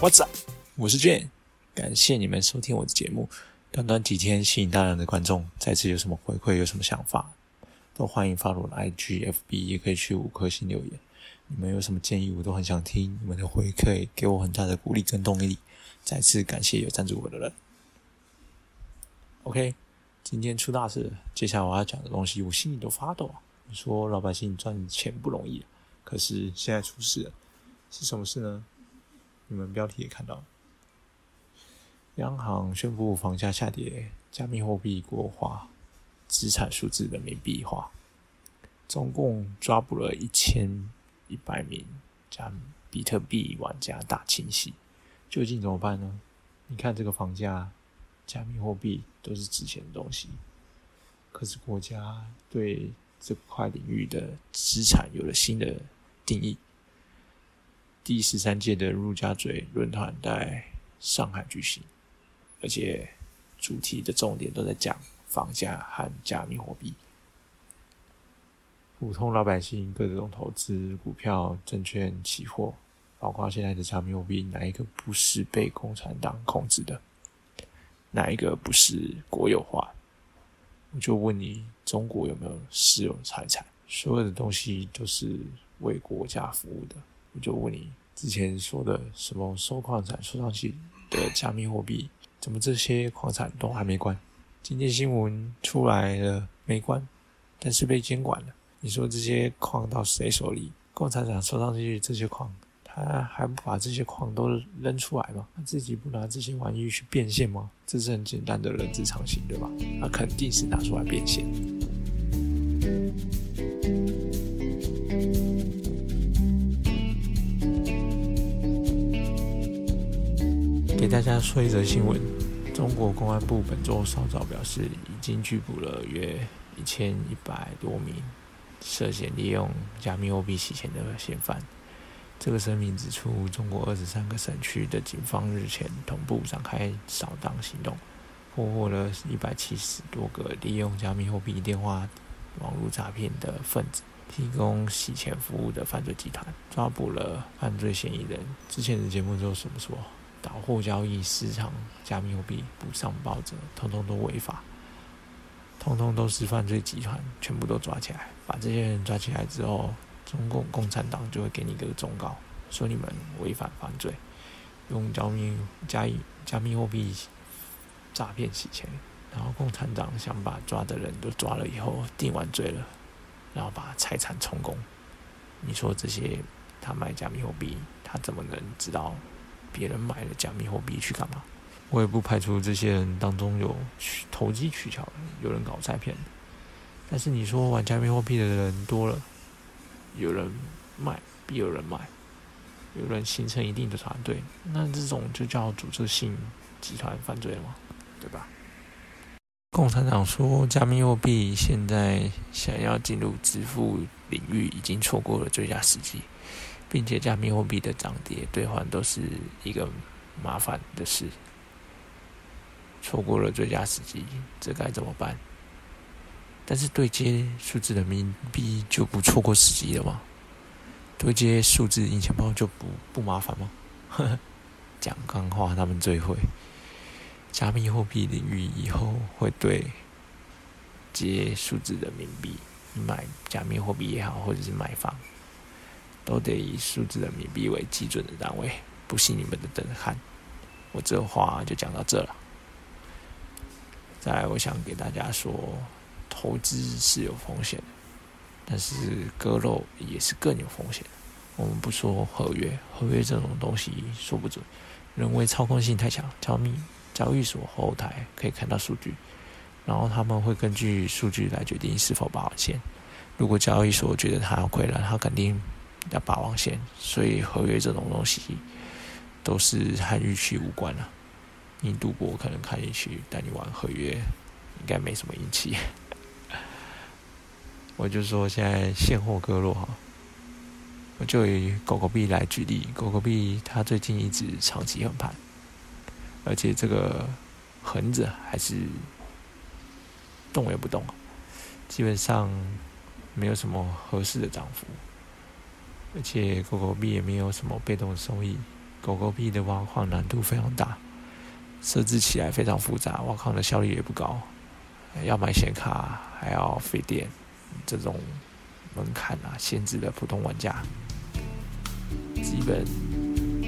What's up？我是 Jane，感谢你们收听我的节目。短短几天吸引大量的观众，再次有什么回馈，有什么想法，都欢迎发我的 IG、FB，也可以去五颗星留言。你们有什么建议，我都很想听。你们的回馈给我很大的鼓励跟动力。再次感谢有赞助我的人。OK，今天出大事了，接下来我要讲的东西，我心里都发抖。你说老百姓赚钱不容易，可是现在出事了，是什么事呢？你们标题也看到，央行宣布房价下跌，加密货币国化，资产数字人民币化，总共抓捕了一千一百名加比特币玩家大清洗，究竟怎么办呢？你看这个房价，加密货币都是值钱的东西，可是国家对这块领域的资产有了新的定义。第十三届的陆家嘴论坛在上海举行，而且主题的重点都在讲房价和加密货币。普通老百姓各种投资股票、证券、期货，包括现在的加密货币，哪一个不是被共产党控制的？哪一个不是国有化？我就问你，中国有没有私有财产？所有的东西都是为国家服务的。我就问你，之前说的什么收矿产、收上去的加密货币，怎么这些矿产都还没关？今天新闻出来了，没关，但是被监管了。你说这些矿到谁手里？共产党收上去这些矿，他还不把这些矿都扔出来吗？他自己不拿这些玩意去变现吗？这是很简单的人之常情，对吧？他肯定是拿出来变现。给大家说一则新闻：中国公安部本周稍早表示，已经拘捕了约一千一百多名涉嫌利用加密货币洗钱的嫌犯。这个声明指出，中国二十三个省区的警方日前同步展开扫荡行动，破获了一百七十多个利用加密货币电话网络诈骗的分子，提供洗钱服务的犯罪集团，抓捕了犯罪嫌疑人。之前的节目都怎么说？倒货交易市场加密货币不上报者，通通都违法，通通都是犯罪集团，全部都抓起来。把这些人抓起来之后，中共共产党就会给你一个忠告，说你们违反犯罪，用加密加加密货币诈骗洗钱。然后共产党想把抓的人都抓了以后，定完罪了，然后把财产充公。你说这些他卖加密货币，他怎么能知道？别人买了加密货币去干嘛？我也不排除这些人当中有投机取巧的，有人搞诈骗的。但是你说玩加密货币的人多了，有人卖必有人买，有人形成一定的团队，那这种就叫组织性集团犯罪了吗？对吧？共产党说加密货币现在想要进入支付领域，已经错过了最佳时机。并且加密货币的涨跌兑换都是一个麻烦的事，错过了最佳时机，这该怎么办？但是对接数字人民币就不错过时机了吗？对接数字硬钱包就不不麻烦吗？讲钢话他们最会，加密货币领域以后会对接数字人民币买加密货币也好，或者是买房。都得以数字人民币为基准的单位，不信你们的等着看。我这话就讲到这了。再来，我想给大家说，投资是有风险的，但是割肉也是更有风险。我们不说合约，合约这种东西说不准，人为操控性太强。交易交易所后台可以看到数据，然后他们会根据数据来决定是否保线。如果交易所觉得他要亏了，他肯定。要把网线，所以合约这种东西都是和预期无关了。你赌博可能看运气，但你玩合约应该没什么运气。我就说现在现货割肉哈，我就以狗狗币来举例，狗狗币它最近一直长期横盘，而且这个横着还是动也不动，基本上没有什么合适的涨幅。而且狗狗币也没有什么被动收益，狗狗币的挖矿难度非常大，设置起来非常复杂，挖矿的效率也不高，要买显卡还要费电，这种门槛啊限制了普通玩家，基本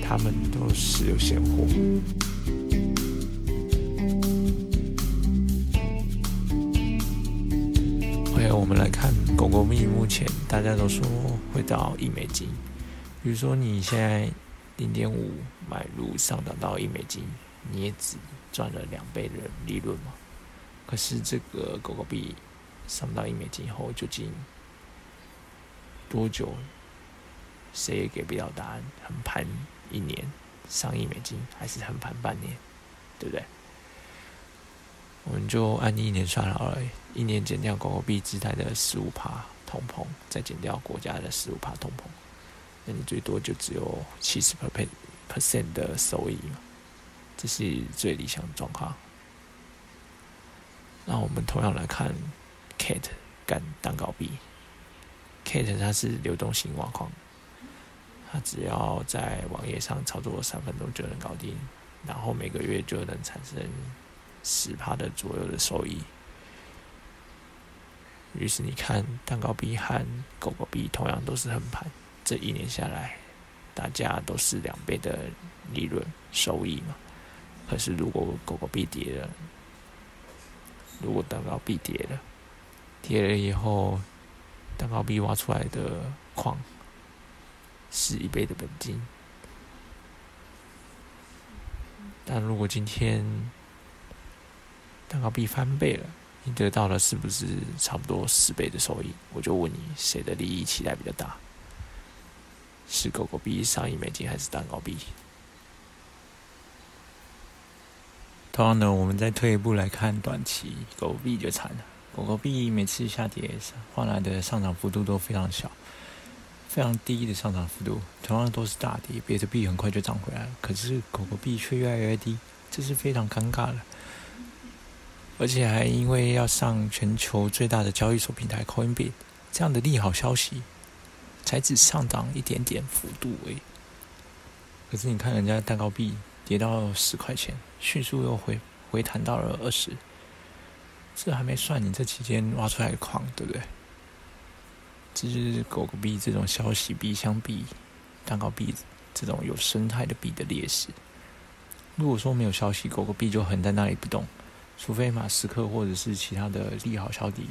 他们都是有现货。OK，我们来看狗狗币，目前大家都说会到一美金，比如说你现在。零点五买入上涨到一美金，你也只赚了两倍的利润嘛？可是这个狗狗币上到一美金后，究竟多久？谁也给不了答案。横盘一年上一美金，还是横盘半年？对不对？我们就按一年算好了，一年减掉狗狗币自带的十五帕通膨，再减掉国家的十五帕通膨。那你最多就只有七十 percent 的收益嘛，这是最理想的状况。那我们同样来看，Kate 干蛋糕币，Kate 它是流动性挖矿，它只要在网页上操作三分钟就能搞定，然后每个月就能产生十趴的左右的收益。于是你看，蛋糕币和狗狗币同样都是横盘。这一年下来，大家都是两倍的利润收益嘛。可是如果狗狗币跌了，如果蛋糕币跌了，跌了以后，蛋糕币挖出来的矿是一倍的本金。但如果今天蛋糕币翻倍了，你得到的是不是差不多十倍的收益？我就问你，谁的利益期待比较大？是狗狗币上亿美金还是蛋糕币？同样的，我们再退一步来看短期狗狗币就惨了。狗狗币每次下跌换来的上涨幅度都非常小，非常低的上涨幅度。同样都是大跌，别的币很快就涨回来了，可是狗狗币却越来越低，这是非常尴尬的。而且还因为要上全球最大的交易所平台 Coinbase 这样的利好消息。才只上涨一点点幅度诶，可是你看人家蛋糕币跌到十块钱，迅速又回回弹到了二十，这还没算你这期间挖出来的矿，对不对？这就是狗狗币这种消息币相比蛋糕币这种有生态的币的劣势。如果说没有消息，狗狗币就横在那里不动，除非马斯克或者是其他的利好消息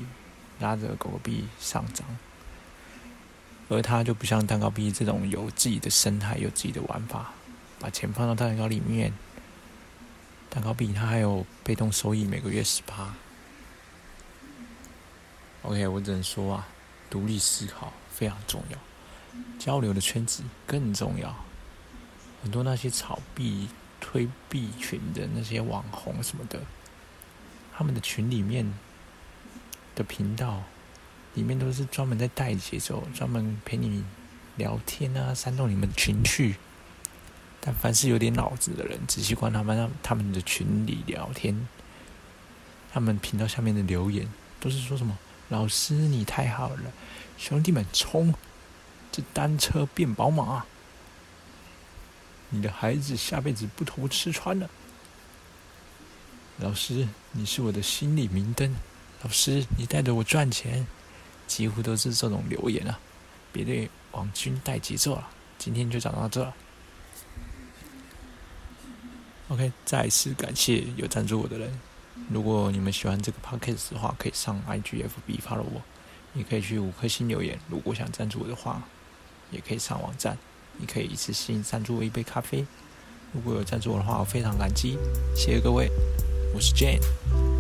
拉着狗狗币上涨。而它就不像蛋糕币这种有自己的生态、有自己的玩法，把钱放到蛋糕里面。蛋糕币它还有被动收益，每个月十八。OK，我只能说啊，独立思考非常重要，交流的圈子更重要。很多那些炒币、推币群的那些网红什么的，他们的群里面的频道。里面都是专门在带节奏，专门陪你聊天啊，煽动你们情绪。但凡是有点脑子的人，只习惯他们让他们的群里聊天，他们频道下面的留言都是说什么：“老师你太好了，兄弟们冲，这单车变宝马，你的孩子下辈子不愁吃穿了。”老师，你是我的心里明灯，老师你带着我赚钱。几乎都是这种留言啊！别对王军带节奏了，今天就讲到这。OK，再次感谢有赞助我的人。如果你们喜欢这个 Podcast 的话，可以上 IGFB 发了我，也可以去五颗星留言。如果想赞助我的话，也可以上网站，你可以一次性赞助我一杯咖啡。如果有赞助我的话，我非常感激，谢谢各位。我是 Jane。